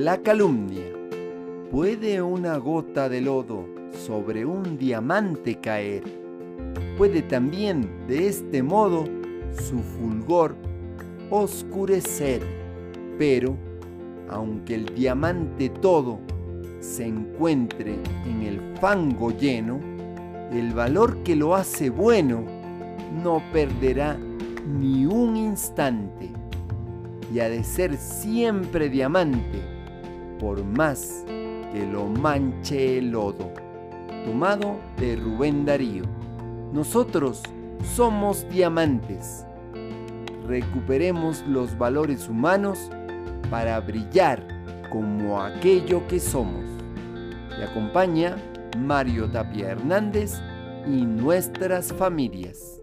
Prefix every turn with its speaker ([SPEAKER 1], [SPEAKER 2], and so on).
[SPEAKER 1] La calumnia. ¿Puede una gota de lodo sobre un diamante caer? Puede también de este modo su fulgor oscurecer. Pero, aunque el diamante todo se encuentre en el fango lleno, el valor que lo hace bueno no perderá ni un instante y ha de ser siempre diamante, por más que lo manche el lodo. Tomado de Rubén Darío. Nosotros somos diamantes. Recuperemos los valores humanos para brillar como aquello que somos. Le acompaña Mario Tapia Hernández y nuestras familias.